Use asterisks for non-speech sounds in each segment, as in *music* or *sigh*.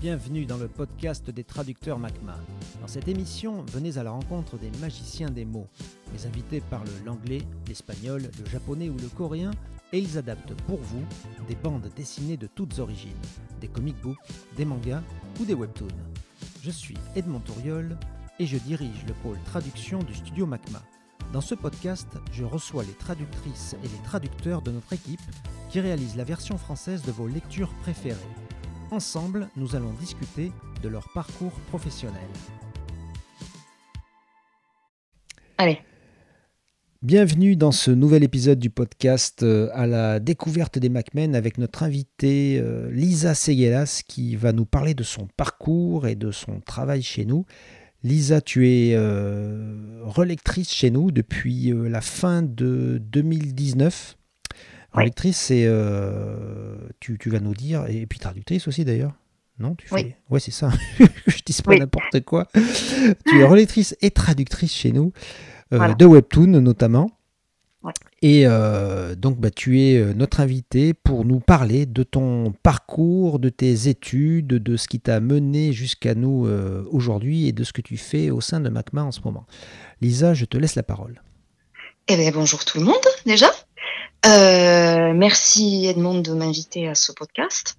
Bienvenue dans le podcast des traducteurs MACMA. Dans cette émission, venez à la rencontre des magiciens des mots. Les invités parlent l'anglais, l'espagnol, le japonais ou le coréen et ils adaptent pour vous des bandes dessinées de toutes origines, des comic books, des mangas ou des webtoons. Je suis Edmond Touriol et je dirige le pôle traduction du studio MACMA. Dans ce podcast, je reçois les traductrices et les traducteurs de notre équipe qui réalisent la version française de vos lectures préférées. Ensemble, nous allons discuter de leur parcours professionnel. Allez. Bienvenue dans ce nouvel épisode du podcast euh, à la découverte des MacMen avec notre invitée euh, Lisa Seguelas qui va nous parler de son parcours et de son travail chez nous. Lisa, tu es euh, relectrice chez nous depuis la fin de 2019. Relectrice, c'est. Euh, tu, vas nous dire. Et puis traductrice aussi d'ailleurs. Non tu fais... Oui. Ouais, c'est ça. *laughs* je dis pas n'importe quoi. tu es relectrice et traductrice chez nous, euh, de Webtoon notamment. Et euh, donc, bah, tu es notre invité pour nous parler de ton parcours, de tes études, de ce qui t'a mené jusqu'à nous aujourd'hui et de ce que tu fais au sein de MACMA en ce moment. Lisa, je te laisse la parole. Eh bien, bonjour tout le monde, déjà. Euh, merci Edmond de m'inviter à ce podcast.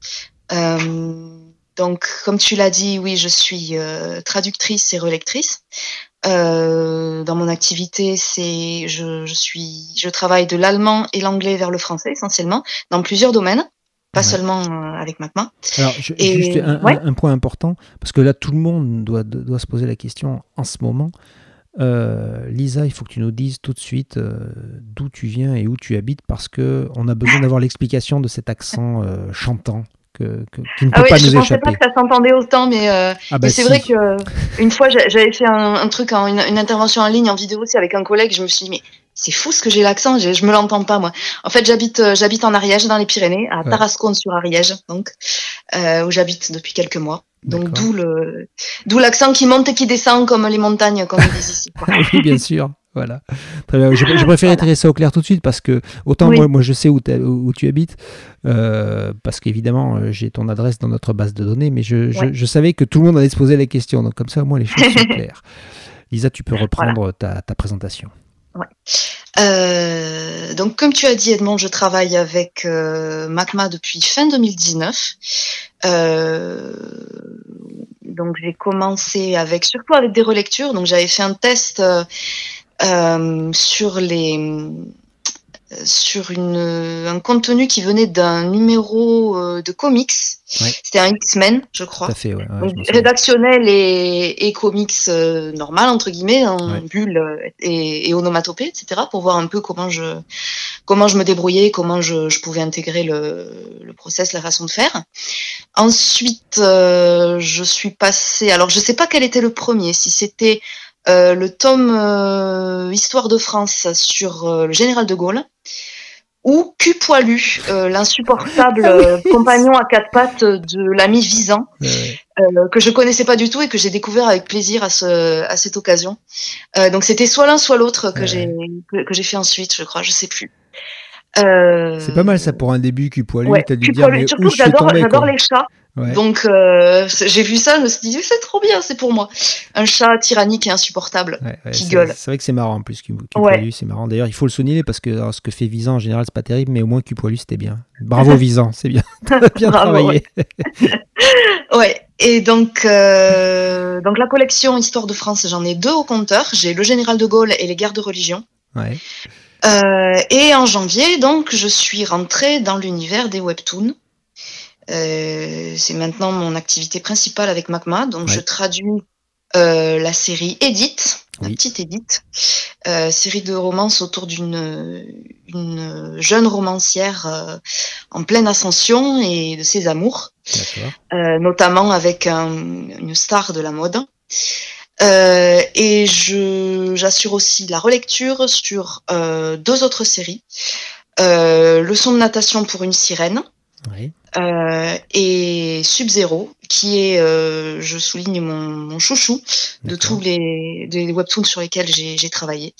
Euh, donc, comme tu l'as dit, oui, je suis euh, traductrice et relectrice. dans mon activité, c'est je, je, suis je travaille de l'allemand et l'anglais vers le français essentiellement dans plusieurs domaines, pas seulement avec MacMa. Alors, juste un, un, point important parce que là, tout le monde doit doit se poser la question en ce moment. Euh, Lisa, il faut que tu nous dises tout de suite euh, d'où tu viens et où tu habites parce que on a besoin d'avoir l'explication de cet accent euh, chantant que, qui ne ah peut pas nous échapper. Je ne pensais pas que ça s'entendait autant, mais, ah bah c'est vrai que une fois j'avais fait un, truc, une, intervention en ligne en vidéo aussi avec un collègue, je me suis dit mais c'est fou ce que j'ai l'accent, je, je me l'entends pas moi. En fait, j'habite j'habite en Ariège dans les Pyrénées, à Tarascon sur Ariège, donc où j'habite depuis quelques mois. Donc d'où le d'où l'accent qui monte et qui descend comme les montagnes comme ils disent ici. *laughs* oui, bien sûr. Voilà. Très bien. Je, je préfère voilà. ça au clair tout de suite parce que autant moi, moi je sais où, où tu habites euh, parce qu'évidemment euh, j'ai ton adresse dans notre base de données, mais je, je, je, savais que tout le monde allait se poser la question. Donc comme ça, moi les choses sont *laughs* claires. Lisa, tu peux reprendre voilà. ta, ta, présentation. Ouais. Euh, donc, comme tu as dit, Edmond, je travaille avec euh, MACMA depuis fin 2019. Euh, donc, j'ai commencé avec surtout avec des relectures. Donc, j'avais fait un test euh, sur les sur une, un contenu qui venait d'un numéro euh, de comics. Ouais. C'était un X-Men, je crois. Tout à fait, ouais, ouais, Donc, rédactionnel et, et comics euh, normal, entre guillemets, en bulle et, et onomatopée, etc., pour voir un peu comment je, comment je me débrouillais, comment je, je pouvais intégrer le, le process, la façon de faire. Ensuite, euh, je suis passée, alors je sais pas quel était le premier, si c'était euh, le tome euh, Histoire de France sur euh, le général de Gaulle, ou Cul poilu, euh, l'insupportable *laughs* compagnon à quatre pattes de l'ami Visan, euh, que je connaissais pas du tout et que j'ai découvert avec plaisir à, ce, à cette occasion. Euh, donc c'était soit l'un soit l'autre que Ouais. j'ai que, que j'ai fait ensuite, je crois, je sais plus. Euh, C'est pas mal ça pour un début qui poilu. Ouais, T'as dû dire mais surtout où que j'adore les chats. Ouais. Donc euh, j'ai vu ça, je me suis dit c'est trop bien, c'est pour moi. Un chat tyrannique et insupportable. Ouais, qui gueule. C'est vrai que c'est marrant en plus. Qui, qui Ouais. poilu, c'est marrant. D'ailleurs, il faut le souligner parce que alors, ce que fait Visan en général, c'est pas terrible, mais au moins Cul poilu, c'était bien. Bravo *laughs* Visan, c'est bien. *laughs* Bien Bravo, travaillé. *laughs* Ouais. Et donc euh, donc la collection Histoire de France, j'en ai deux au compteur. J'ai le général de Gaulle et les guerres de religion. Ouais. Euh, et en janvier, donc, je suis rentrée dans l'univers des webtoons. Euh, c'est maintenant mon activité principale avec MacMa. Donc, Ouais. je traduis euh, la série Edith, la petite Edith, euh, série de romances autour d'une une jeune romancière euh, en pleine ascension et de ses amours, euh, notamment avec un- une star de la mode. Euh, et j'assure aussi la relecture sur euh, deux autres séries. Euh, Leçon de natation pour une sirène et Sub-Zero, qui est, je souligne mon, mon chouchou de tous les, webtoons sur lesquels j'ai travaillé.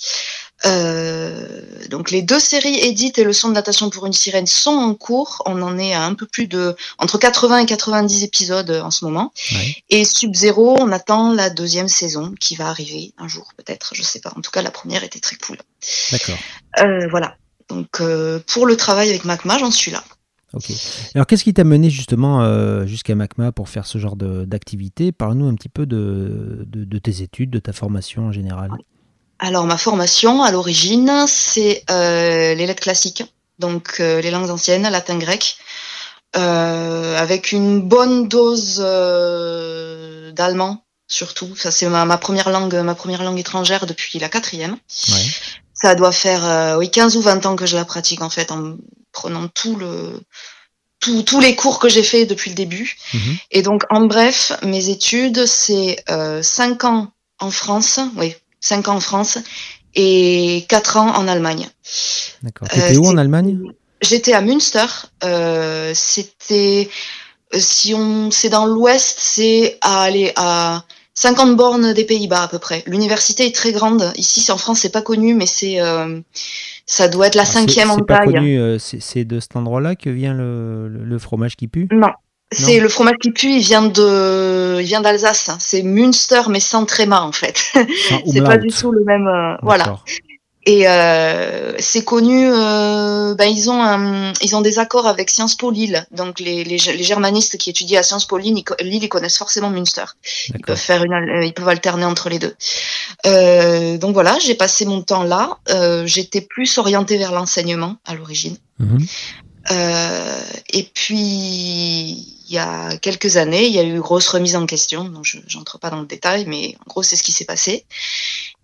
Euh, donc les deux séries Edith et Leçon de natation pour une sirène sont en cours. On en est à un peu plus de entre 80 et 90 épisodes en ce moment. Et Sub-Zero, on attend la deuxième saison qui va arriver un jour peut-être, je sais pas. En tout cas, la première était très cool. D'accord. Euh, voilà. Donc euh, pour le travail avec Macma, j'en suis là. Ok. Alors qu'est-ce qui t'a mené justement jusqu'à Macma pour faire ce genre d'activité? Parle-nous un petit peu de, de, tes études, de ta formation en général. Alors ma formation à l'origine, c'est euh, les lettres classiques, donc euh, les langues anciennes, latin, grec, euh, avec une bonne dose d'allemand surtout. Ça c'est ma, première langue, ma première langue étrangère depuis la quatrième. Ça doit faire oui 15 ou 20 ans que je la pratique en fait, en prenant tout le tous les cours que j'ai fait depuis le début. Mhm. Et donc, en bref, mes études, c'est euh, 5 ans en France, oui, 5 ans en France et 4 ans en Allemagne. D'accord. T'étais où en euh, Allemagne? J'étais à Münster. Euh, c'était euh, si on c'est dans l'ouest, c'est à aller à 50 bornes des Pays-Bas à peu près. L'université est très grande. Ici, en France, c'est pas connu, mais c'est ça doit être la ah, cinquième en taille. C'est de cet endroit-là que vient le, le fromage qui pue? Non, c'est le fromage qui pue, il vient de, il vient d'Alsace. Hein. C'est Münster, mais sans tréma en fait. *laughs* c'est pas du tout le même. Euh, voilà. Et euh, c'est connu. Euh, ben, ils ont un, ils ont des accords avec Sciences Po Lille. Donc les, les, les germanistes qui étudient à Sciences Po Lille, ils, connaissent forcément Münster. Ils peuvent faire une, euh, ils peuvent alterner entre les deux. Euh, donc voilà, j'ai passé mon temps là. Euh, j'étais plus orientée vers l'enseignement à l'origine. Euh, et puis, il y a quelques années, il y a eu une grosse remise en question. Donc, je n'entre pas dans le détail, mais en gros, c'est ce qui s'est passé.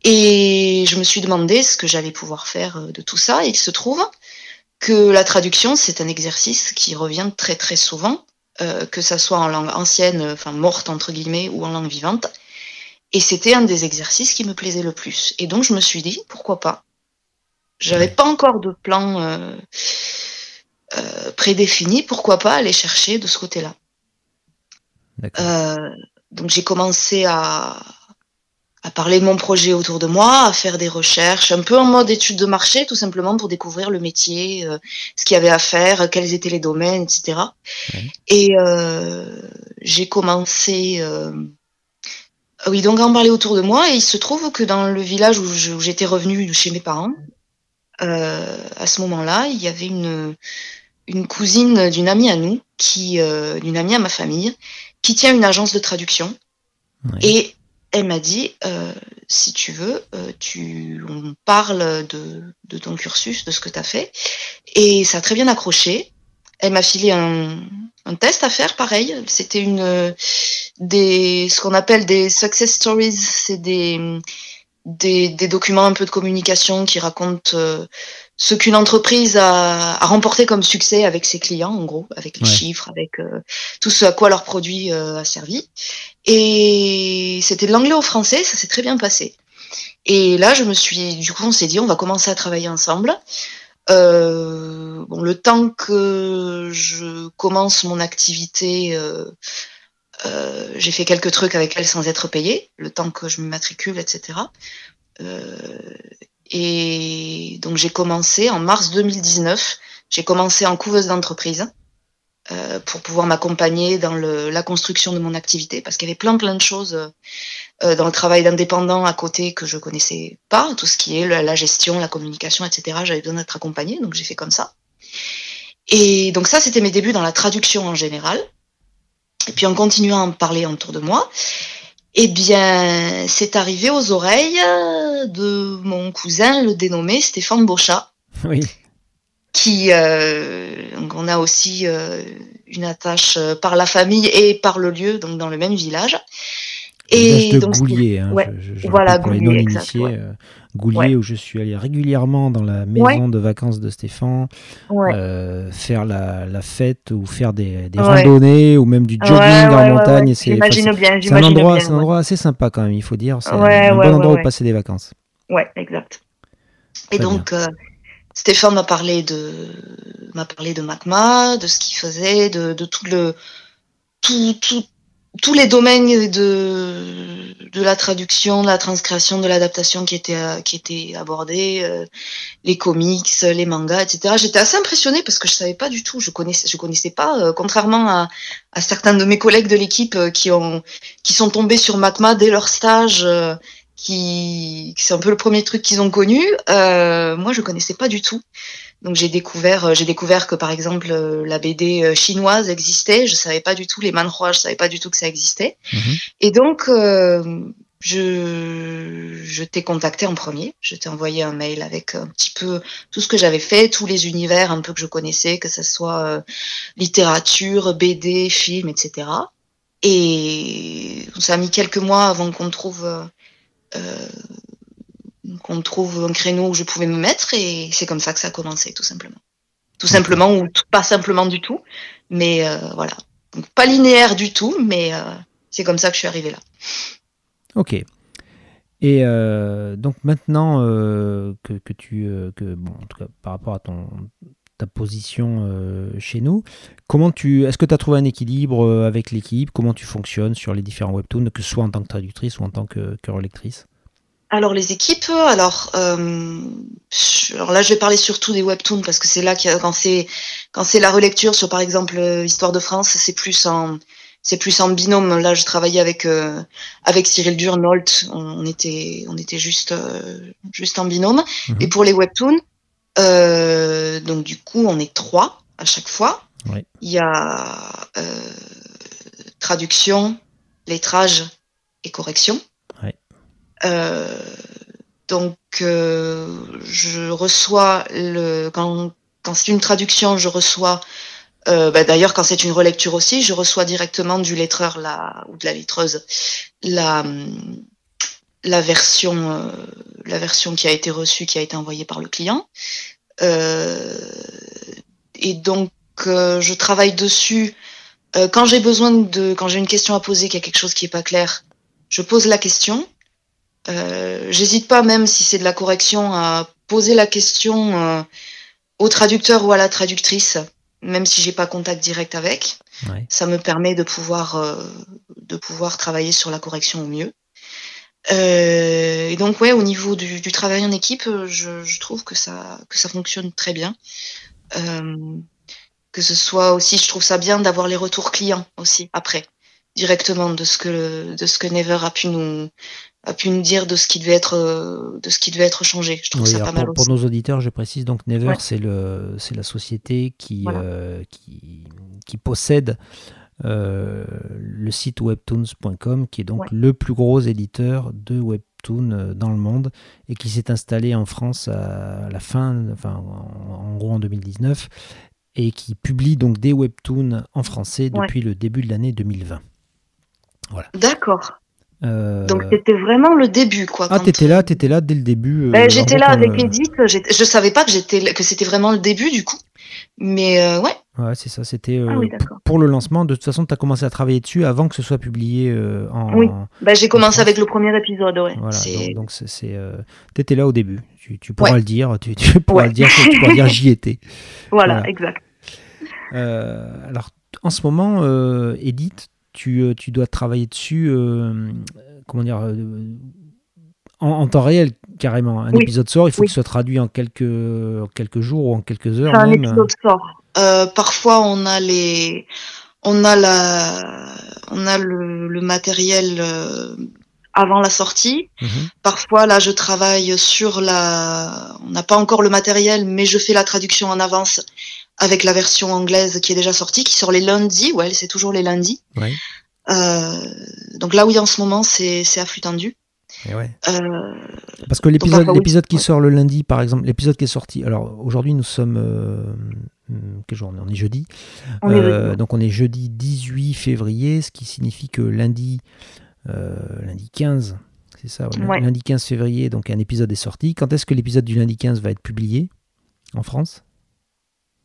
Et je me suis demandé ce que j'allais pouvoir faire euh, de tout ça. Et il se trouve que la traduction, c'est un exercice qui revient très très souvent, euh, que ça soit en langue ancienne, enfin morte entre guillemets, ou en langue vivante. Et c'était un des exercices qui me plaisait le plus. Et donc je me suis dit, pourquoi pas? J'avais pas encore de plan. Euh, euh, prédéfini, pourquoi pas aller chercher de ce côté-là? Euh, donc j'ai commencé à, à parler de mon projet autour de moi, à faire des recherches, un peu en mode étude de marché, tout simplement pour découvrir le métier, euh, ce qu'il y avait à faire, quels étaient les domaines, etc. Et j'ai commencé, oui, donc à en parler autour de moi. Et il se trouve que dans le village où j'étais revenue chez mes parents, à ce moment-là, il y avait une, une cousine d'une amie à nous, qui, euh, d'une amie à ma famille, qui tient une agence de traduction. Et elle m'a dit, euh, si tu veux, euh, tu, on parle de, de, ton cursus, de ce que tu as fait. Et ça a très bien accroché. Elle m'a filé un, un, test à faire, pareil. C'était une des ce qu'on appelle des success stories. C'est des, des, des documents un peu de communication qui racontent ce qu'une entreprise a, a, remporté comme succès avec ses clients, en gros, avec les chiffres, avec euh, tout ce à quoi leur produit euh, a servi. Et c'était de l'anglais au français, ça s'est très bien passé. Et là, je me suis, du coup, on s'est dit, on va commencer à travailler ensemble. Euh, bon, le temps que je commence mon activité, j'ai fait quelques trucs avec elle sans être payé, le temps que je me matricule, etc. Euh, et donc j'ai commencé en mars 2019, j'ai commencé en couveuse d'entreprise euh, pour pouvoir m'accompagner dans le, la construction de mon activité parce qu'il y avait plein plein de choses euh, dans le travail d'indépendant à côté que je connaissais pas, tout ce qui est la, gestion, la communication, etc. J'avais besoin d'être accompagnée, donc j'ai fait comme ça. Et donc ça, c'était mes débuts dans la traduction en général. Et puis en continuant à en parler autour de moi, eh bien, c'est arrivé aux oreilles de mon cousin, le dénommé Stéphane Bochat. *laughs* Oui. Qui, euh, on a aussi euh, une attache euh, par la famille et par le lieu, donc dans le même village. Et de donc, Goulier, hein, voilà, Goulier, Goulier où je suis allé régulièrement dans la maison de vacances de Stéphane, euh, faire la, la, fête ou faire des, des randonnées ou même du jogging en montagne. C'est un, endroit, un endroit assez sympa quand même, il faut dire. C'est un bon endroit où passer des vacances. Ouais, exact. Et donc, euh, Stéphane m'a parlé de m'a parlé de Macma, de ce qu'il faisait, de, de tout le tout, tout, tous les domaines de, de la traduction, de la transcription, de l'adaptation qui étaient qui étaient abordés, euh, les comics, les mangas, etc. J'étais assez impressionnée parce que je savais pas du tout, je connaissais, je connaissais pas, euh, contrairement à, à, certains de mes collègues de l'équipe euh, qui ont qui sont tombés sur Macma dès leur stage, qui, c'est un peu le premier truc qu'ils ont connu. moi, je connaissais pas du tout. Donc j'ai découvert, euh, j'ai découvert que par exemple euh, la BD euh, chinoise existait. Je savais pas du tout les manhua, je savais pas du tout que ça existait. Mhm. Et donc je, je t'ai contacté en premier. Je t'ai envoyé un mail avec un petit peu tout ce que j'avais fait, tous les univers un peu que je connaissais, que ce soit littérature, BD, film, etc. Et ça a mis quelques mois avant qu'on trouve euh, qu'on trouve un créneau où je pouvais me mettre et c'est comme ça que ça a commencé tout simplement. Tout simplement ou pas simplement du tout, mais euh, voilà. Pas linéaire du tout, mais euh, c'est comme ça que je suis arrivée là. Ok. Et euh, donc maintenant que, que, tu, que, bon, en tout cas par rapport à ton, ta position chez nous, comment tu, est-ce que tu as trouvé un équilibre avec l'équipe? Comment tu fonctionnes sur les différents webtoons, que ce soit en tant que traductrice ou en tant que, que relectrice? Alors les équipes, alors, euh, alors là je vais parler surtout des webtoons parce que c'est là qu'il quand c'est quand c'est la relecture sur par exemple euh, Histoire de France, c'est plus en c'est plus en binôme. Là je travaillais avec euh, avec Cyril Durnolt, on, était on était juste juste en binôme. Mhm. Et pour les webtoons, donc du coup on est trois à chaque fois. Il y a traduction, lettrage et correction. Euh, donc, euh, je reçois le quand, quand c'est une traduction, je reçois. Euh, bah, D'ailleurs, quand c'est une relecture aussi, je reçois directement du lettreur la, ou de la lettreuse la, la version, euh, la version qui a été reçue, qui a été envoyée par le client. Euh, et donc, euh, je travaille dessus. quand j'ai besoin de, quand j'ai une question à poser, qu'il y a quelque chose qui est pas clair, je pose la question. Euh, j'hésite pas, même si c'est de la correction, à poser la question euh, au traducteur ou à la traductrice, même si j'ai pas contact direct avec. Ça me permet de pouvoir euh, de pouvoir travailler sur la correction au mieux. Et donc ouais, au niveau du, travail en équipe, je, trouve que ça que ça fonctionne très bien. que ce soit aussi, je trouve ça bien d'avoir les retours clients aussi après directement de ce que de ce que Never a pu nous a pu nous dire de ce qui devait être euh, de ce qui devait être changé. Je trouve ça pas pour, mal Pour nos auditeurs, je précise donc Never, c'est le c'est la société qui euh, qui, qui, possède euh, le site webtoons.com, qui est donc le plus gros éditeur de webtoons dans le monde et qui s'est installé en France à la fin, enfin en, gros en 2019, et qui publie donc des webtoons en français depuis le début de l'année 2020. Voilà. D'accord. Euh, Donc c'était vraiment le début, quoi. Ah, t'étais là, t'étais là dès le début. Euh, ben, j'étais là avec Edith. Je savais pas que j'étais que c'était vraiment le début du coup, mais euh, ouais. Ouais, c'est ça. C'était ah pour le lancement. De toute façon, tu as commencé à travailler dessus avant que ce soit publié en. Oui. Ben, j'ai commencé avec le premier épisode. Ouais. Voilà. Donc c'est, t'étais là au début. Tu, pourras le dire. Tu, pourras le dire. Tu pourras dire *laughs* j'y étais. Voilà, exact. alors en ce moment, Edith, euh, tu, dois travailler dessus, euh, comment dire, euh, en, temps réel carrément. Un épisode sort, il faut que ce soit traduit en quelques, quelques jours ou en quelques heures. Un épisode sort. parfois, on a les, on a la, on a le, matériel avant la sortie. Mhm. Parfois, là, je travaille sur la. On n'a pas encore le matériel, mais je fais la traduction en avance avec la version anglaise qui est déjà sortie, qui sort les lundis. Ouais, c'est toujours les lundis. Euh, donc là, oui, en ce moment, c'est à flux tendu. Euh, Parce que l'épisode l'épisode qui sort le lundi, par exemple, l'épisode qui est sorti. Alors aujourd'hui, nous sommes. Euh, quel jour on est, jeudi. Donc on est jeudi 18 février, ce qui signifie que lundi, lundi 15, c'est ça, lundi 15 février, donc un épisode est sorti. Quand est-ce que l'épisode du lundi 15 va être publié en France?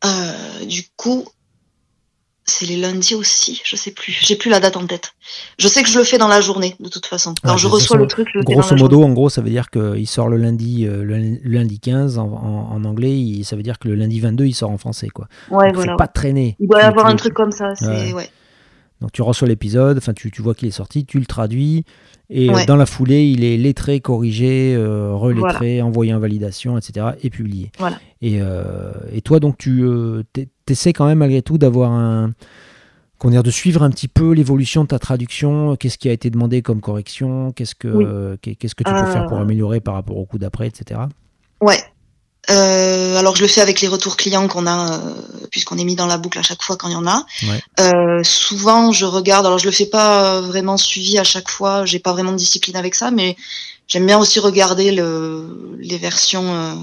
Euh, du coup, c'est les lundis aussi, je sais plus. J'ai plus la date en tête. Je sais que je le fais dans la journée, de toute façon. Quand je reçois façon, le truc, je le fais Grosso dans la modo, journée. en gros, ça veut dire qu'il sort le lundi, euh, le lundi 15 en, en- en anglais, il- ça veut dire que le lundi 22, il sort en français. Quoi. Ouais, Donc, voilà. faut pas traîner. Il doit y avoir un truc comme ça. C'est Ouais. ouais. Donc tu reçois l'épisode, enfin tu, tu vois qu'il est sorti, tu le traduis, et euh, Ouais. dans la foulée, il est lettré, corrigé, euh, relettré, envoyé en validation, etc. et publié. Voilà. Et, euh, et toi, donc tu euh, t'essaies quand même malgré tout d'avoir un... Qu'on de suivre un petit peu l'évolution de ta traduction, qu'est-ce qui a été demandé comme correction, qu'est-ce que Oui. qu'est-ce que tu peux faire pour Euh. améliorer par rapport au coup d'après, etc. Ouais. Euh, alors je le fais avec les retours clients qu'on a, euh, puisqu'on est mis dans la boucle à chaque fois quand il y en a. Ouais. Euh, souvent je regarde, alors je le fais pas vraiment suivi à chaque fois, j'ai pas vraiment de discipline avec ça, mais j'aime bien aussi regarder le, les versions, euh,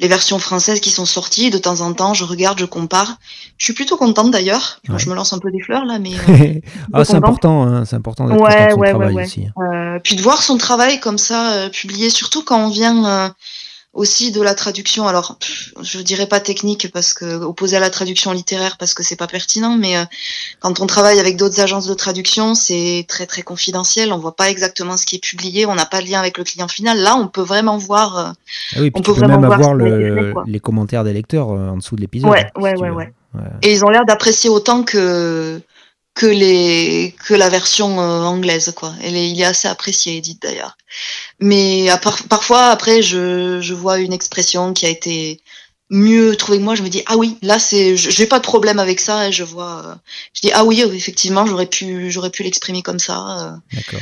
les versions françaises qui sont sorties. De temps en temps, je regarde, je compare. Je suis plutôt contente d'ailleurs. Ouais. Je me lance un peu des fleurs là, mais euh, *laughs* ah, c'est important, hein, c'est important d'être Ouais, son ouais, ouais, travail ouais. aussi. Euh, puis de voir son travail comme ça euh, publié, surtout quand on vient euh, aussi de la traduction. Alors, je dirais pas technique parce que opposé à la traduction littéraire parce que c'est pas pertinent, mais euh, quand on travaille avec d'autres agences de traduction, c'est très très confidentiel. On voit pas exactement ce qui est publié, on n'a pas de lien avec le client final. Là, on peut vraiment voir. euh, Ah oui, On peut vraiment même voir avoir le- les commentaires des lecteurs euh, en dessous de l'épisode. Ouais, hein, ouais, si ouais. Ouais. Et ils ont l'air d'apprécier autant que que les que la version euh, anglaise quoi. Elle est, il est assez apprécié Edith d'ailleurs. Mais à part- parfois après je je vois une expression qui a été mieux trouvée que moi, je me dis ah oui, là c'est je- j'ai pas de problème avec ça et je vois euh, je dis ah oui, euh, effectivement, j'aurais pu j'aurais pu l'exprimer comme ça euh, D'accord.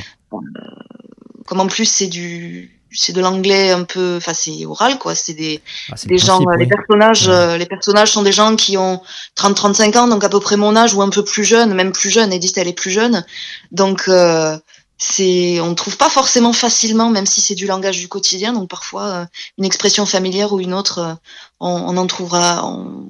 comme en plus c'est du c'est de l'anglais un peu enfin c'est oral quoi, c'est des Ah, des gens, principe, euh, les oui. personnages, Ouais. euh, les personnages sont des gens qui ont 30-35 ans, donc à peu près mon âge ou un peu plus jeune, même plus jeune. Edith, elle est plus jeune, donc euh, c'est, on ne trouve pas forcément facilement, même si c'est du langage du quotidien. Donc parfois, une expression familière ou une autre, on, on en trouvera, on,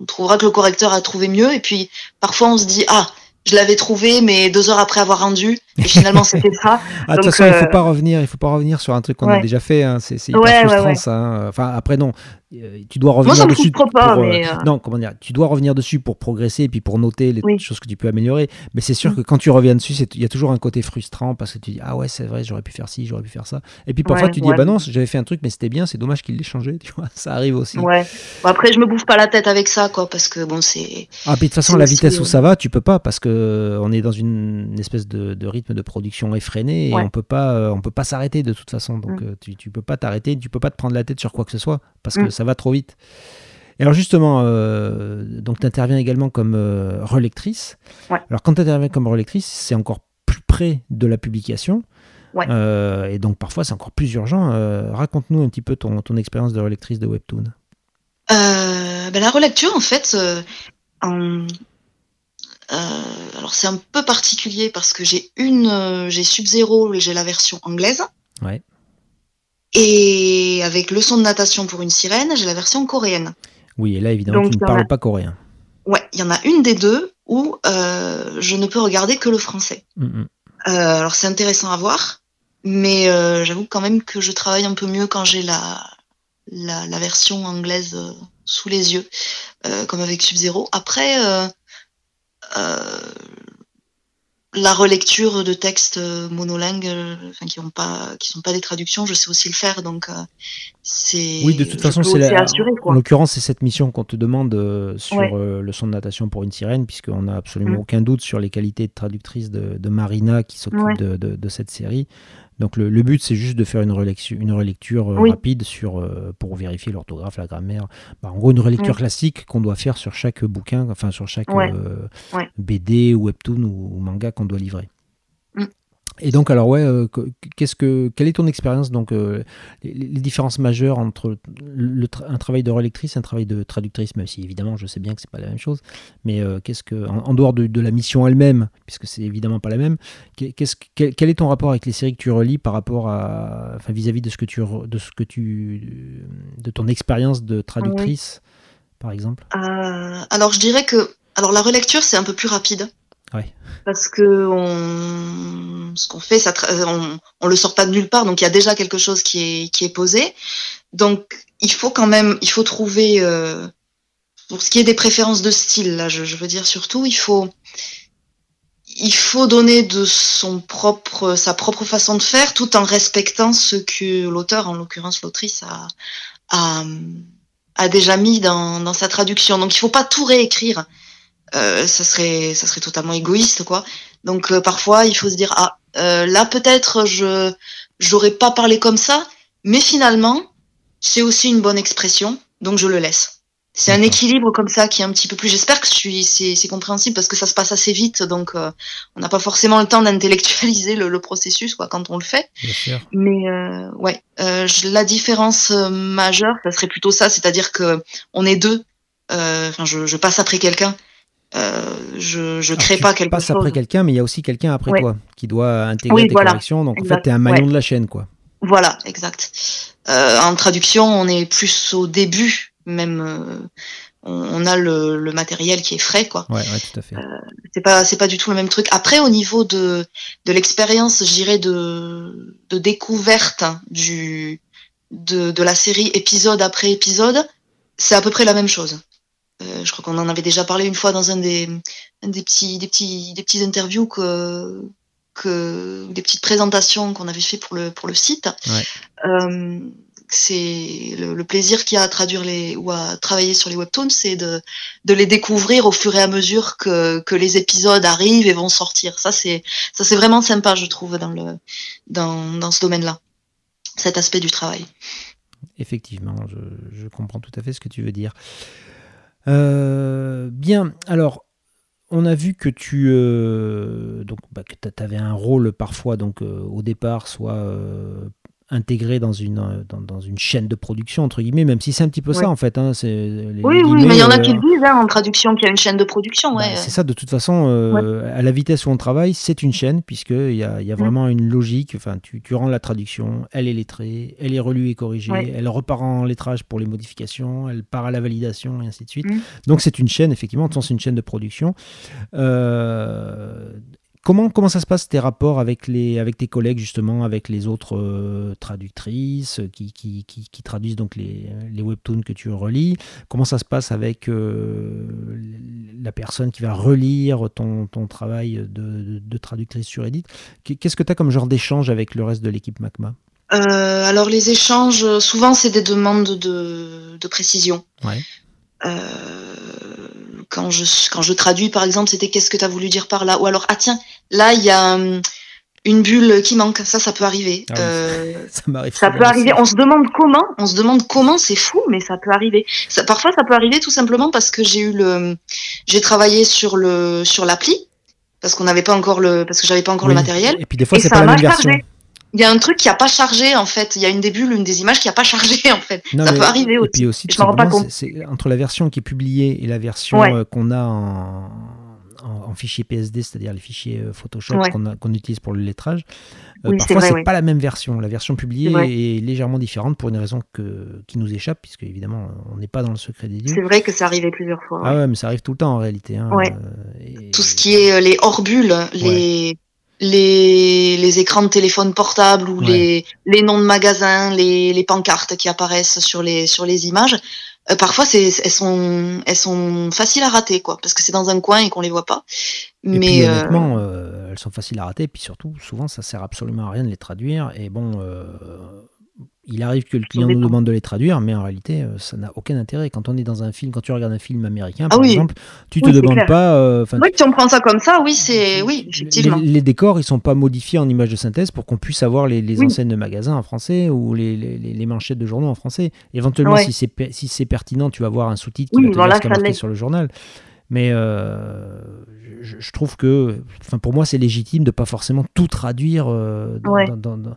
on trouvera que le correcteur a trouvé mieux. Et puis parfois, on se dit ah. Je l'avais trouvé, mais deux heures après avoir rendu, et finalement *laughs* c'était ça. Ah, de toute façon, il faut euh, pas revenir, il faut pas revenir sur un truc qu'on a déjà fait. hein. C'est hyper Ouais, frustrant ouais. ça. hein. Enfin, après non, Euh, tu dois Moi, revenir ça me dessus. frustre pas, pour, euh, mais, euh, Non, comment dire, tu dois revenir dessus pour progresser et puis pour noter les Oui. choses que tu peux améliorer. Mais c'est sûr Mm. que quand tu reviens dessus, il y a toujours un côté frustrant parce que tu dis ah ouais c'est vrai, j'aurais pu faire ci, j'aurais pu faire ça. Et puis parfois tu dis ah bah non, j'avais fait un truc mais c'était bien, c'est dommage qu'il l'ait changé. *laughs* Tu vois, ça arrive aussi. Ouais. Bon, après, je me bouffe pas la tête avec ça, quoi, parce que bon, c'est. Ah, puis de toute façon, la vitesse où ça va, tu peux pas parce que euh, on est dans une, une espèce de, de rythme de production effréné et Ouais. on peut pas, euh, on peut pas s'arrêter de toute façon. Donc Mm. euh, tu, tu peux pas t'arrêter, tu peux pas te prendre la tête sur quoi que ce soit parce que Mm. ça va trop vite. Et alors justement, euh, donc tu interviens également comme euh, relectrice. Ouais. Alors quand tu interviens comme relectrice, c'est encore plus près de la publication. Ouais. Euh, et donc parfois c'est encore plus urgent. Euh, Raconte-nous un petit peu ton, ton expérience de relectrice de Webtoon. Euh, ben, la relecture, en fait, en- alors c'est un peu particulier parce que j'ai une, euh, j'ai Sub-Zero et j'ai la version anglaise. Ouais. Et avec leçon de natation pour une sirène, j'ai la version coréenne. Oui, et là évidemment Donc, tu ne parles a- pas coréen. Ouais, il y en a une des deux où euh, je ne peux regarder que le français. Mm, mm. Euh, alors c'est intéressant à voir, mais euh, j'avoue quand même que je travaille un peu mieux quand j'ai la, la, la version anglaise euh, sous les yeux, euh, comme avec Sub-Zero. Après, la relecture de textes euh, monolingues, euh, enfin qui ont pas, qui sont pas des traductions, je sais aussi le faire, donc euh, c'est. Oui, de toute façon, c'est la- assurer, en l'occurrence, c'est cette mission qu'on te demande euh, sur Ouais. euh, le son de natation pour une sirène, puisqu'on n'a absolument Mm. aucun doute sur les qualités de traductrice de, de Marina qui s'occupe Ouais. de, de- de cette série. Donc le, le but, c'est juste de faire une relecture, une relecture euh, Oui. rapide sur, euh, pour vérifier l'orthographe, la grammaire. Bah, en gros, une relecture Mm. classique qu'on doit faire sur chaque bouquin, enfin sur chaque Ouais. euh, Ouais. BD, webtoon ou, ou manga qu'on doit livrer. Et donc, alors, ouais, euh, que- qu'est-ce que, quelle est ton expérience donc euh, les, les différences majeures entre le tra- un travail de relectrice et un travail de traductrice, même si évidemment je sais bien que c'est pas la même chose, mais euh, qu'est-ce que en, en dehors de, de la mission elle-même, puisque c'est évidemment pas la même, qu'est- qu'est-ce que- quel, quel est ton rapport avec les séries que tu relis par rapport à, enfin vis-à-vis de ce que tu de ce que tu de ton expérience de traductrice, par exemple? Alors je dirais que alors la relecture c'est un peu plus rapide. Parce que ce qu'on fait, on, on le sort pas de nulle part, donc il y a déjà quelque chose qui est posé. Donc il faut quand même, il faut trouver, euh, pour ce qui est des préférences de style, là, je, veux dire surtout, il faut, il faut donner de son propre, sa propre façon de faire, tout en respectant ce que l'auteur, en l'occurrence l'autrice, a, déjà mis dans, dans, sa traduction. Donc il faut pas tout réécrire. Euh, ça serait, ça serait totalement égoïste, quoi. Donc euh, parfois, il faut se dire ah, euh, là peut-être je, j'aurais pas parlé comme ça, mais finalement, c'est aussi une bonne expression, donc je le laisse. C'est un équilibre comme ça qui est un petit peu plus. J'espère que je suis, c'est, compréhensible parce que ça se passe assez vite, donc euh, on n'a pas forcément le temps d'intellectualiser le, processus quoi quand on le fait. Bien sûr. Mais euh, ouais, euh, la différence majeure, ça serait plutôt ça, c'est-à-dire que on est deux. Euh, enfin, je, je, passe après quelqu'un. Je je crée pas quelque chose. Passe après quelqu'un, mais il y a aussi quelqu'un après toi qui doit intégrer tes corrections. Donc en fait, tu es un maillon de la chaîne, quoi. Voilà, exact. en traduction, on est plus au début même euh, on, a le, matériel qui est frais quoi. Ouais, tout à fait. Euh, c'est pas c'est pas du tout le même truc. Après au niveau de de l'expérience, j'irais de de découverte du de, de la série épisode après épisode, c'est à peu près la même chose. Euh, je crois qu'on en avait déjà parlé une fois dans un des, des petits des petits des petits interviews que que des petites présentations qu'on avait fait pour le pour le site. Ouais c'est le, plaisir qu'il y a à traduire les ou à travailler sur les webtoons, c'est de, de les découvrir au fur et à mesure que, que les épisodes arrivent et vont sortir. Ça c'est ça c'est vraiment sympa, je trouve, dans le dans, dans ce domaine-là, cet aspect du travail. Effectivement, je, je, comprends tout à fait ce que tu veux dire. Euh, bien, alors on a vu que tu euh, bah, avais un rôle parfois donc euh, au départ soit intégré dans une, euh, dans, dans, une chaîne de production, entre guillemets, même si c'est un petit peu ça en fait. Hein, oui, oui, mais il y en a qui le disent hein, en traduction qu'il y a une chaîne de production. Bah, c'est ça, de toute façon, euh, à la vitesse où on travaille, c'est une chaîne, puisqu'il y a, y a mm. vraiment une logique. Enfin, tu, tu rends la traduction, elle est lettrée, elle est relue et corrigée, elle repart en lettrage pour les modifications, elle part à la validation, et ainsi de suite. Mm. Donc c'est une chaîne, effectivement, c'est une chaîne de production. Euh, Comment, comment ça se passe tes rapports avec, les, avec tes collègues, justement, avec les autres euh, traductrices qui, qui, qui, traduisent donc les, les, webtoons que tu relis? Comment ça se passe avec euh, la personne qui va relire ton, ton travail de, de, traductrice sur Edit Qu'est-ce que tu as comme genre d'échange avec le reste de l'équipe MACMA? Euh, alors les échanges, souvent c'est des demandes de, de précision. Ouais. Euh, quand je quand je traduis par exemple, c'était qu'est-ce que tu as voulu dire par là? Ou alors ah tiens, là il y a hum, une bulle qui manque, ça ça peut arriver. Ah euh, *laughs* ça peut arriver, on se demande comment, on se demande comment, c'est fou mais ça peut arriver. Ça, parfois ça peut arriver tout simplement parce que j'ai eu le j'ai travaillé sur le sur l'appli parce qu'on n'avait pas encore le parce que j'avais pas encore le matériel. Et puis des fois c'est pas la même version il y a un truc qui a pas chargé en fait. Il y a une des bulles, une des images qui a pas chargé *laughs* en fait. ça peut arriver et aussi. Puis aussi, je rends pas compte. C'est entre la version qui est publiée et la version euh, qu'on a en, en, fichier PSD, c'est-à-dire les fichiers euh, Photoshop qu'on utilise pour le lettrage. Euh, parfois, c'est pas la même version. La version publiée est, légèrement différente pour une raison que, qui nous échappe, puisque évidemment, on n'est pas dans le secret des dieux. C'est vrai que ça arrivait plusieurs fois. Ah ouais, mais ça arrive tout le temps en réalité. Hein, Tout ce qui est les hors bulles, les les, les écrans de téléphone portable ou les, les noms de magasins, les, les pancartes qui apparaissent sur les, sur les images, euh, parfois c'est, elles, sont, elles sont faciles à rater, quoi, parce que c'est dans un coin et qu'on les voit pas. Mais puis, euh, honnêtement, euh, elles sont faciles à rater, et puis surtout, souvent, ça sert absolument à rien de les traduire. Et bon, il arrive que le client nous demande de les traduire, mais en réalité, euh, ça n'a aucun intérêt. Quand on est dans un film, quand tu regardes un film américain, ah par exemple, tu te demandes pas. Euh, oui, si on prend ça comme ça, oui, c'est oui, effectivement. Les, décors, ils sont pas modifiés en image de synthèse pour qu'on puisse avoir les, enseignes de magasins en français ou les, manchettes de journaux en français. Éventuellement, si c'est si c'est pertinent, tu vas voir un sous-titre qui va te dire sur le journal. Mais euh, je, trouve que, enfin, pour moi, c'est légitime de pas forcément tout traduire dans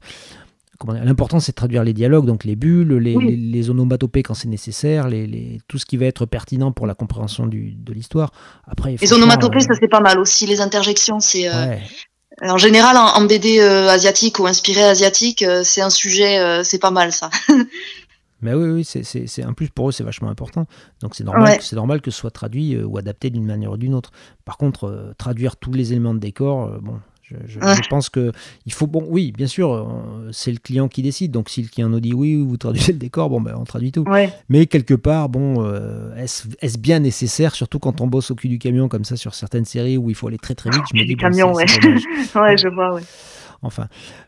L'important, c'est de traduire les dialogues, donc les bulles, les, les, onomatopées quand c'est nécessaire, les, tout ce qui va être pertinent pour la compréhension du, de l'histoire. Après, les onomatopées, ça c'est pas mal aussi. Les interjections, c'est. Euh, en général, en, BD euh, asiatique ou inspiré asiatique, euh, c'est un sujet, c'est pas mal ça. *laughs* Mais oui, oui, c'est en plus pour eux, c'est vachement important. Donc c'est normal, c'est normal que ce soit traduit ou adapté d'une manière ou d'une autre. Par contre, traduire tous les éléments de décor, bon, Je, pense que il faut bon, oui, bien sûr, euh, c'est le client qui décide. Donc si le client nous dit oui, vous traduisez le décor, bon ben on traduit tout. Mais quelque part, bon, euh, est-ce bien nécessaire, surtout quand on bosse au cul du camion comme ça sur certaines séries où il faut aller très très vite. Je me dis, camion, *laughs* ouais. ouais, je vois, ouais. Enfin,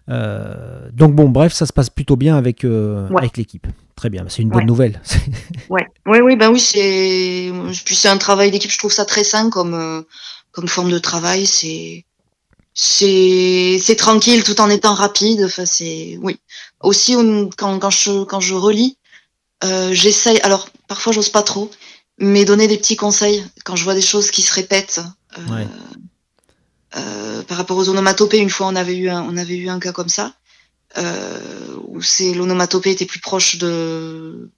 euh, donc bon, bref, ça se passe plutôt bien avec avec l'équipe. Très bien, c'est une bonne nouvelle. *laughs* ouais, *laughs* oui, oui, ben oui, c'est puis c'est un travail d'équipe. Je trouve ça très sain comme comme forme de travail. C'est c'est tranquille tout en étant rapide. Enfin, c'est oui. Aussi, quand, quand je quand je relis, euh, j'essaye. Alors parfois, j'ose pas trop, mais donner des petits conseils quand je vois des choses qui se répètent. Euh, euh, par rapport aux onomatopées, une fois on avait eu un, on avait eu un cas comme ça où c'est l'onomatopée était plus proche de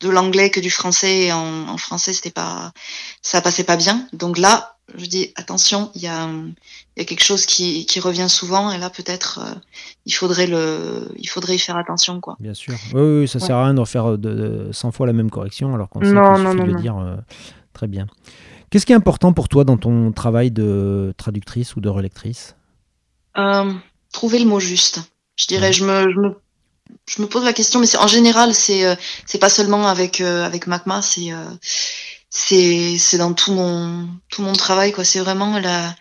de l'anglais que du français. Et en, en français, c'était pas, ça passait pas bien. Donc là, je dis attention, il y a, y a quelque chose qui, qui revient souvent et là peut-être euh, il faudrait le, il faudrait y faire attention quoi. Bien sûr. Oui, oui ça sert à rien de refaire de, 100 fois la même correction alors qu'on sait non, non, non, de dire euh, très bien. Qu'est-ce qui est important pour toi dans ton travail de traductrice ou de relectrice? Euh, Trouver le mot juste. Je dirais, je, me, je, me, je me pose la question, mais en général, c'est c'est pas seulement avec avec Macma, c'est c'est c'est dans tout mon tout mon travail quoi. C'est vraiment la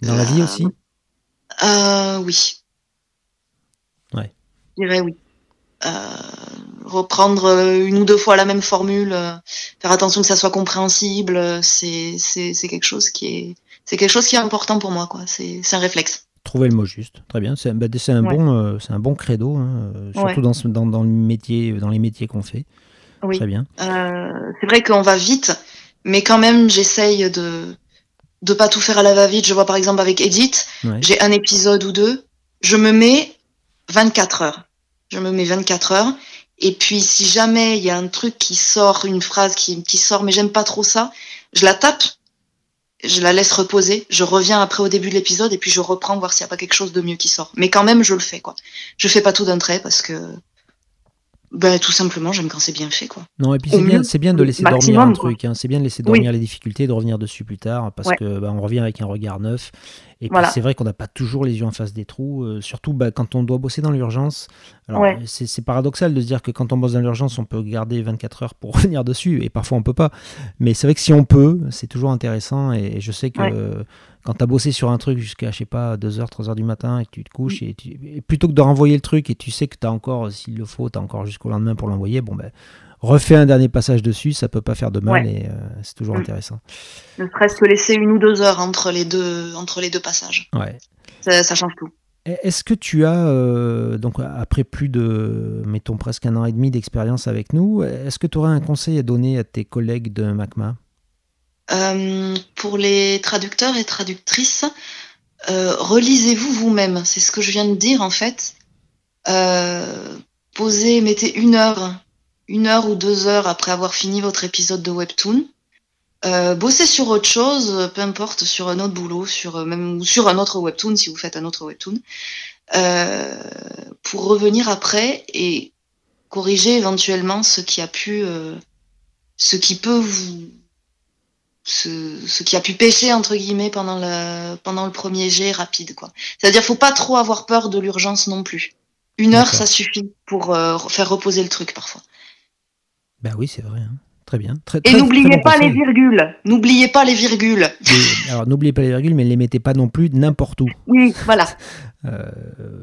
dans la, vie aussi? Euh, oui. Ouais. Je dirais oui. Euh, reprendre une ou deux fois la même formule euh, faire attention que ça soit compréhensible c'est c'est c'est quelque chose qui est c'est quelque chose qui est important pour moi quoi. C'est c'est un réflexe. Trouver le mot juste. Très bien. C'est bah, un bon euh, c'est un bon credo hein, surtout dans, dans dans le métier dans les métiers qu'on fait oui. Très bien. Euh, c'est vrai qu'on va vite, mais quand même, j'essaye de de pas tout faire à la va-vite. Je vois par exemple avec Edith, j'ai un épisode ou deux, je me mets 24 heures. Je me mets 24 heures. Et puis, si jamais il y a un truc qui sort, une phrase qui, qui sort, mais j'aime pas trop ça, je la tape, je la laisse reposer, je reviens après au début de l'épisode et puis je reprends voir s'il n'y a pas quelque chose de mieux qui sort. Mais quand même, je le fais, quoi. Je fais pas tout d'un trait parce que bah, tout simplement, j'aime quand c'est bien fait, quoi. Non, et puis c'est bien, de laisser dormir un truc. Hein. C'est bien de laisser dormir les difficultés, de revenir dessus plus tard, parce que bah, on revient avec un regard neuf. Et puis c'est vrai qu'on n'a pas toujours les yeux en face des trous, euh, surtout bah, quand on doit bosser dans l'urgence. Alors c'est paradoxal de se dire que quand on bosse dans l'urgence, on peut garder 24 heures pour *laughs* revenir dessus, et parfois on peut pas. Mais c'est vrai que si on peut, c'est toujours intéressant. Et, je sais que quand tu as bossé sur un truc jusqu'à, je sais pas, 2h, 3h du matin et que tu te couches, mm. et, plutôt que de renvoyer le truc et tu sais que tu as encore, s'il le faut, tu as encore jusqu'au lendemain pour l'envoyer, bon ben, refais un dernier passage dessus, ça peut pas faire de mal et euh, c'est toujours mm. intéressant. Ne serait-ce que laisser une ou deux heures entre les deux, entre les deux passages. Ouais. Ça, change tout. Est-ce que tu as, euh, donc après plus de, mettons presque un an et demi d'expérience avec nous, est-ce que tu aurais un conseil à donner à tes collègues de MACMA? Euh, pour les traducteurs et traductrices, euh, relisez-vous vous-même. C'est ce que je viens de dire en fait. Euh, posez, mettez une heure, une heure ou deux heures après avoir fini votre épisode de webtoon. Bossez sur autre chose, peu importe, sur un autre boulot, sur sur un autre webtoon si vous faites un autre webtoon, pour revenir après et corriger éventuellement ce qui a pu, ce qui peut vous ce, qui a pu pêcher entre guillemets pendant le pendant le premier jet rapide quoi. C'est-à-dire faut pas trop avoir peur de l'urgence non plus. Une heure ça suffit pour euh, faire reposer le truc parfois. Ben oui c'est vrai. Hein. Très bien. Très, Et n'oubliez pas les virgules. N'oubliez pas les virgules. alors n'oubliez pas les virgules, mais ne les mettez pas non plus n'importe où. Oui, voilà. *laughs* Euh,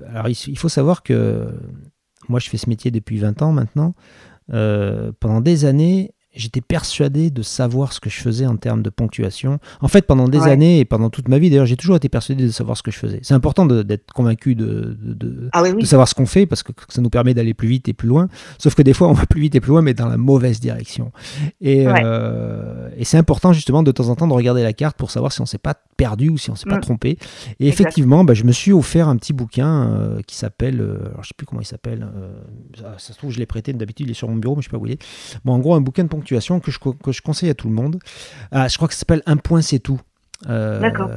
alors il, faut savoir que moi je fais ce métier depuis 20 ans maintenant. Euh, pendant des années, j'étais persuadé de savoir ce que je faisais en termes de ponctuation. En fait, pendant des années et pendant toute ma vie, d'ailleurs, j'ai toujours été persuadé de savoir ce que je faisais. C'est important d'être convaincu de, de, ah savoir ce qu'on fait parce que ça nous permet d'aller plus vite et plus loin. Sauf que des fois, on va plus vite et plus loin, mais dans la mauvaise direction. Et, euh, et c'est important justement de temps en temps de regarder la carte pour savoir si on s'est pas perdu ou si on s'est pas mm. trompé. Et effectivement, bah, je me suis offert un petit bouquin euh, qui s'appelle, euh, alors je sais plus comment il s'appelle, ça, ça, se trouve je l'ai prêté d'habitude, il est sur mon bureau, mais je sais pas où il est. Bon, en gros, un bouquin de ponctuation que je, que je conseille à tout le monde. Ah, je crois que ça s'appelle Un point c'est tout. D'accord.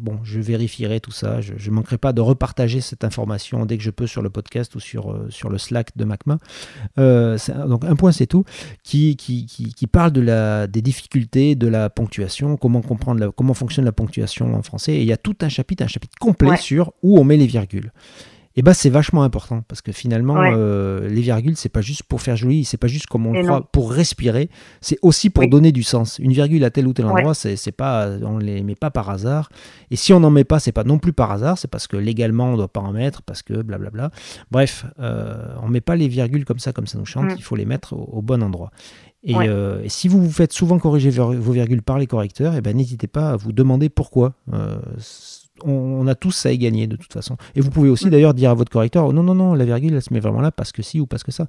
bon, je vérifierai tout ça. Je ne manquerai pas de repartager cette information dès que je peux sur le podcast ou sur, sur le Slack de MACMA. donc un point, c'est tout, qui, qui, qui, parle de la, des difficultés de la ponctuation, comment comprendre la, comment fonctionne la ponctuation en français. Et il y a tout un chapitre, un chapitre complet sur où on met les virgules et eh ben c'est vachement important parce que finalement euh, les virgules c'est pas juste pour faire joli, c'est pas juste comme on le croit pour respirer, c'est aussi pour donner du sens. Une virgule à tel ou tel endroit, c'est pas on les met pas par hasard et si on n'en met pas, c'est pas non plus par hasard, c'est parce que légalement on doit pas en mettre parce que blablabla. Bref, euh, on met pas les virgules comme ça comme ça nous chante, mm. il faut les mettre au, bon endroit. Euh, et, si vous vous faites souvent corriger vos virgules par les correcteurs, et eh ben n'hésitez pas à vous demander pourquoi. Euh, on, a tous ça à y gagner de toute façon. Et vous pouvez aussi mm. d'ailleurs dire à votre correcteur oh, non, non, non, la virgule, elle se met vraiment là parce que si ou parce que ça.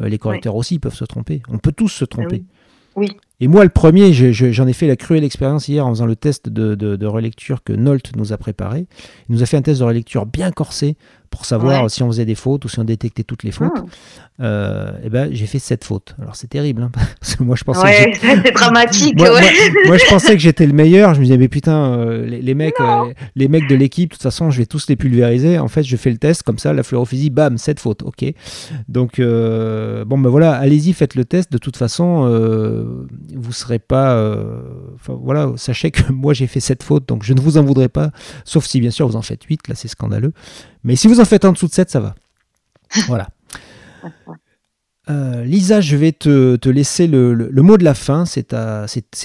Euh, les correcteurs aussi peuvent se tromper. On peut tous se ah tromper. oui. Et moi, le premier, j'en ai fait la cruelle expérience hier en faisant le test de, de, relecture que Nolt nous a préparé. Il nous a fait un test de relecture bien corsé pour savoir si on faisait des fautes ou si on détectait toutes les fautes. Ah. Euh, et ben, j'ai fait sept fautes. Alors c'est terrible, hein, *laughs* parce que moi je pensais. Ouais, *laughs* c'est dramatique. Moi, ouais. moi, je pensais que j'étais le meilleur. Je me disais mais putain, euh, les, mecs, euh, les mecs de l'équipe, de toute façon, je vais tous les pulvériser. En fait, je fais le test comme ça, la fluorophysie, bam, sept fautes, ok. Donc bon ben voilà, allez-y, faites le test. De toute façon, vous serez pas. Enfin voilà, sachez que *laughs* moi j'ai fait sept fautes, donc je ne vous en voudrais pas, sauf si bien sûr vous en faites huit. Là, c'est scandaleux. Mais si vous en faites en dessous de 7, ça va. *laughs* Voilà. Euh, Lisa, je vais te, laisser le, mot de la fin. C'est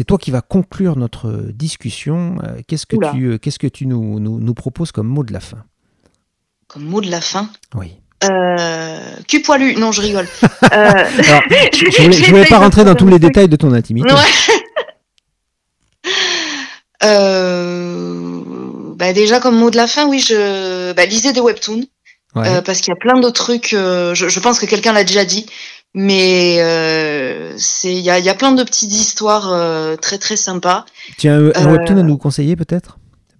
toi qui vas conclure notre discussion. Euh, qu'est-ce que tu, qu'est-ce que tu nous, nous, proposes comme mot de la fin? Comme mot de la fin? Oui. Euh, cul poilu, non, je rigole. *laughs* je ne voulais, *laughs* pas rentrer dans tous les détails de ton intimité. Bah, déjà, comme mot de la fin, oui, je bah, lisez des webtoons. Euh, parce qu'il y a plein de trucs. Euh, je, pense que quelqu'un l'a déjà dit, mais euh, c'est il y a, y a, plein de petites histoires très très sympas. Tu as un, webtoon à nous conseiller peut-être?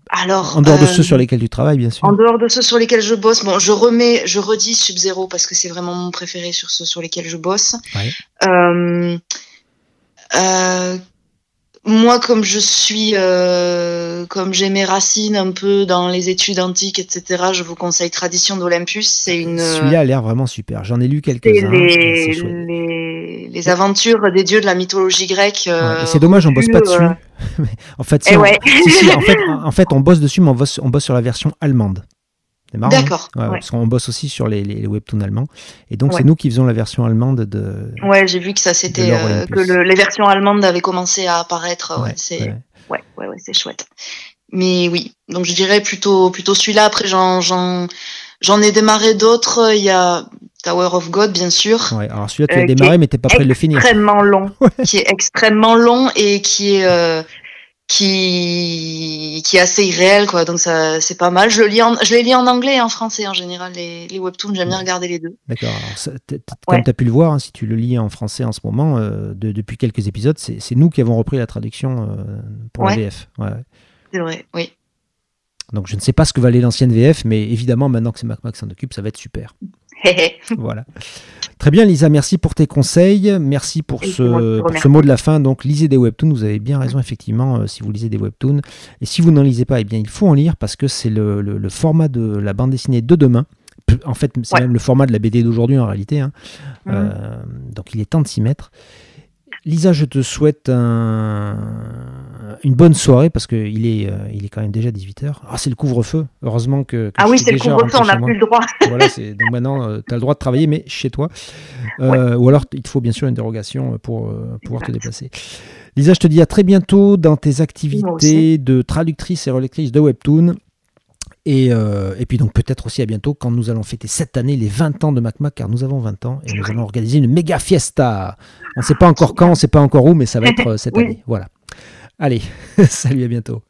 alors, en dehors de ceux sur lesquels tu travailles, bien sûr. En dehors de ceux sur lesquels je bosse, bon, je remets, je redis Sub-Zero parce que c'est vraiment mon préféré sur ceux sur lesquels je bosse. Ouais moi, comme je suis, euh, comme j'ai mes racines un peu dans les études antiques, etc., je vous conseille Tradition d'Olympus. C'est une. Celui-là a l'air vraiment super. J'en ai lu quelques-uns. Les, les, les, aventures des dieux de la mythologie grecque. Euh, c'est dommage, on bosse pas dessus. Euh. *laughs* en fait, si, eh *laughs* en, fait, *laughs* en fait, on bosse dessus, mais on bosse, on bosse sur la version allemande. C'est marrant. Hein. D'accord. Parce qu'on bosse aussi sur les, les, webtoons allemands. Et donc, c'est nous qui faisons la version allemande de. Ouais, j'ai vu que ça c'était. Euh, que les versions allemandes avaient commencé à apparaître. Ouais, c'est ouais. ouais, c'est chouette. Mais oui, donc je dirais plutôt, plutôt celui-là. Après, j'en, ai démarré d'autres. Il y a Tower of God, bien sûr. Ouais, alors celui-là, tu as euh, démarré, mais tu pas prêt de le finir. Extrêmement long. *laughs* Qui est extrêmement long et qui est. Euh, qui qui est assez irréel quoi. Donc ça c'est pas mal. Je le lis en, je les lis en anglais et en français en général les, les webtoons. J'aime bien regarder les deux. D'accord. Comme tu as pu le voir hein, si tu le lis en français en ce moment euh, depuis quelques épisodes c'est nous qui avons repris la traduction euh, pour la VF. C'est vrai oui. Donc je ne sais pas ce que va aller l'ancienne VF mais évidemment maintenant que c'est MacMac qui s'en occupe ça va être super *laughs* voilà. Très bien, Lisa, merci pour tes conseils. Merci pour, ce, ce, mot de la fin. Donc, lisez des webtoons. Vous avez bien raison, effectivement, euh, si vous lisez des webtoons. Et si vous n'en lisez pas, eh bien, il faut en lire parce que c'est le, le, format de la bande dessinée de demain. En fait, c'est même le format de la BD d'aujourd'hui en réalité. Hein. Mhm. Euh, donc, il est temps de s'y mettre. Lisa, je te souhaite un, une bonne soirée parce qu'il est, euh, il est quand même déjà 18h. Ah, c'est le couvre-feu. Heureusement que. ah oui, c'est le couvre-feu, on n'a plus le droit. *laughs* voilà, donc maintenant, euh, tu as le droit de travailler, mais chez toi. Euh, ou alors, il te faut bien sûr une dérogation pour pouvoir te déplacer. Lisa, je te dis à très bientôt dans tes activités de traductrice et relectrice de Webtoon. Euh, et, puis donc peut-être aussi à bientôt quand nous allons fêter cette année les 20 ans de MacMac, car nous avons 20 ans et nous allons organiser une méga fiesta. On ne sait pas encore quand, on ne sait pas encore où, mais ça va *laughs* être euh, cette année. Voilà. Allez, *laughs* salut, à bientôt.